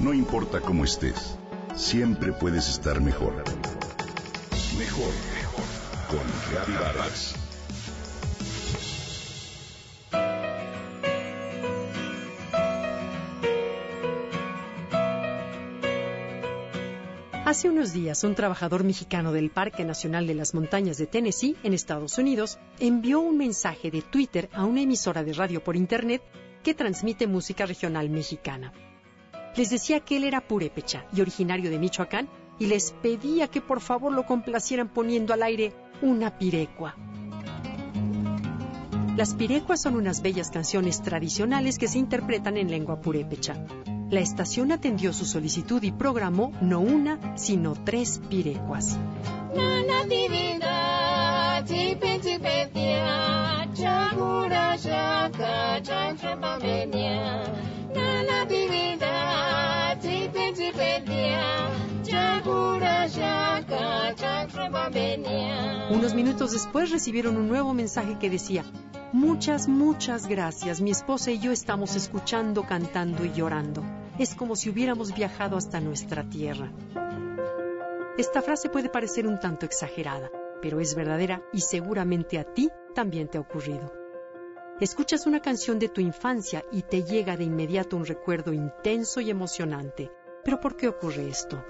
No importa cómo estés, siempre puedes estar mejor. Mejor, mejor. Con Reavivadas. Hace unos días, un trabajador mexicano del Parque Nacional de las Montañas de Tennessee, en Estados Unidos, envió un mensaje de Twitter a una emisora de radio por Internet que transmite música regional mexicana. Les decía que él era purépecha y originario de Michoacán y les pedía que por favor lo complacieran poniendo al aire una pirecua. Las pirecuas son unas bellas canciones tradicionales que se interpretan en lengua purépecha. La estación atendió su solicitud y programó no una, sino tres pirecuas. Unos minutos después recibieron un nuevo mensaje que decía, Muchas, muchas gracias. Mi esposa y yo estamos escuchando, cantando y llorando. Es como si hubiéramos viajado hasta nuestra tierra. Esta frase puede parecer un tanto exagerada, pero es verdadera y seguramente a ti también te ha ocurrido. Escuchas una canción de tu infancia y te llega de inmediato un recuerdo intenso y emocionante. ¿Pero por qué ocurre esto?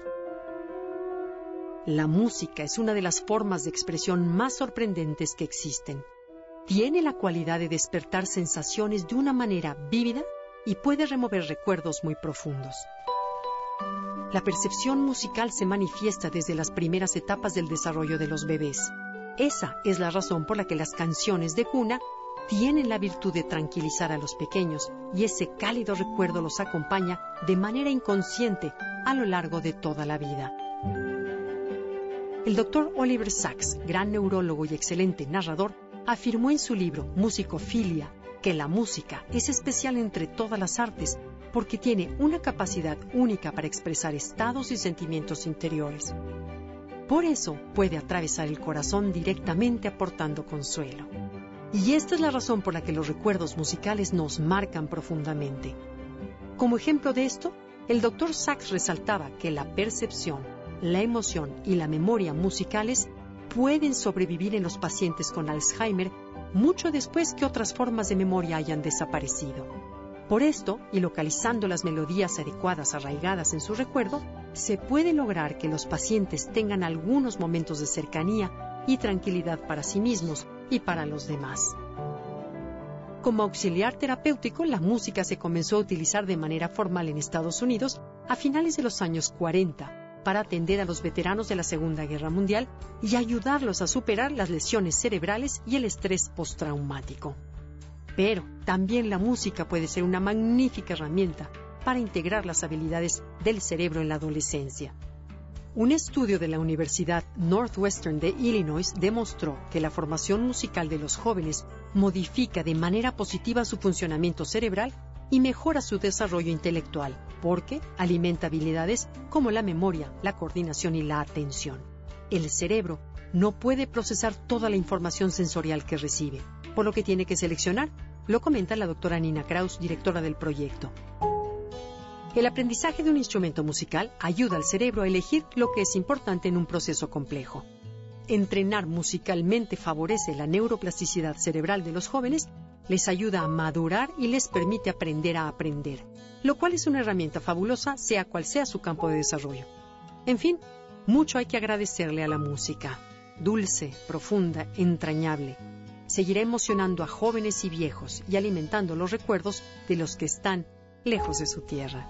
La música es una de las formas de expresión más sorprendentes que existen. Tiene la cualidad de despertar sensaciones de una manera vívida y puede remover recuerdos muy profundos. La percepción musical se manifiesta desde las primeras etapas del desarrollo de los bebés. Esa es la razón por la que las canciones de cuna tienen la virtud de tranquilizar a los pequeños y ese cálido recuerdo los acompaña de manera inconsciente a lo largo de toda la vida. El doctor Oliver Sacks, gran neurólogo y excelente narrador, afirmó en su libro Musicofilia que la música es especial entre todas las artes porque tiene una capacidad única para expresar estados y sentimientos interiores. Por eso puede atravesar el corazón directamente aportando consuelo. Y esta es la razón por la que los recuerdos musicales nos marcan profundamente. Como ejemplo de esto, el doctor Sachs resaltaba que la percepción, la emoción y la memoria musicales pueden sobrevivir en los pacientes con Alzheimer mucho después que otras formas de memoria hayan desaparecido. Por esto, y localizando las melodías adecuadas arraigadas en su recuerdo, se puede lograr que los pacientes tengan algunos momentos de cercanía y tranquilidad para sí mismos y para los demás. Como auxiliar terapéutico, la música se comenzó a utilizar de manera formal en Estados Unidos a finales de los años 40 para atender a los veteranos de la Segunda Guerra Mundial y ayudarlos a superar las lesiones cerebrales y el estrés postraumático. Pero también la música puede ser una magnífica herramienta para integrar las habilidades del cerebro en la adolescencia. Un estudio de la Universidad Northwestern de Illinois demostró que la formación musical de los jóvenes modifica de manera positiva su funcionamiento cerebral y mejora su desarrollo intelectual, porque alimenta habilidades como la memoria, la coordinación y la atención. El cerebro no puede procesar toda la información sensorial que recibe, por lo que tiene que seleccionar, lo comenta la doctora Nina Kraus, directora del proyecto. El aprendizaje de un instrumento musical ayuda al cerebro a elegir lo que es importante en un proceso complejo. Entrenar musicalmente favorece la neuroplasticidad cerebral de los jóvenes, les ayuda a madurar y les permite aprender a aprender, lo cual es una herramienta fabulosa sea cual sea su campo de desarrollo. En fin, mucho hay que agradecerle a la música, dulce, profunda, entrañable. Seguirá emocionando a jóvenes y viejos y alimentando los recuerdos de los que están lejos de su tierra.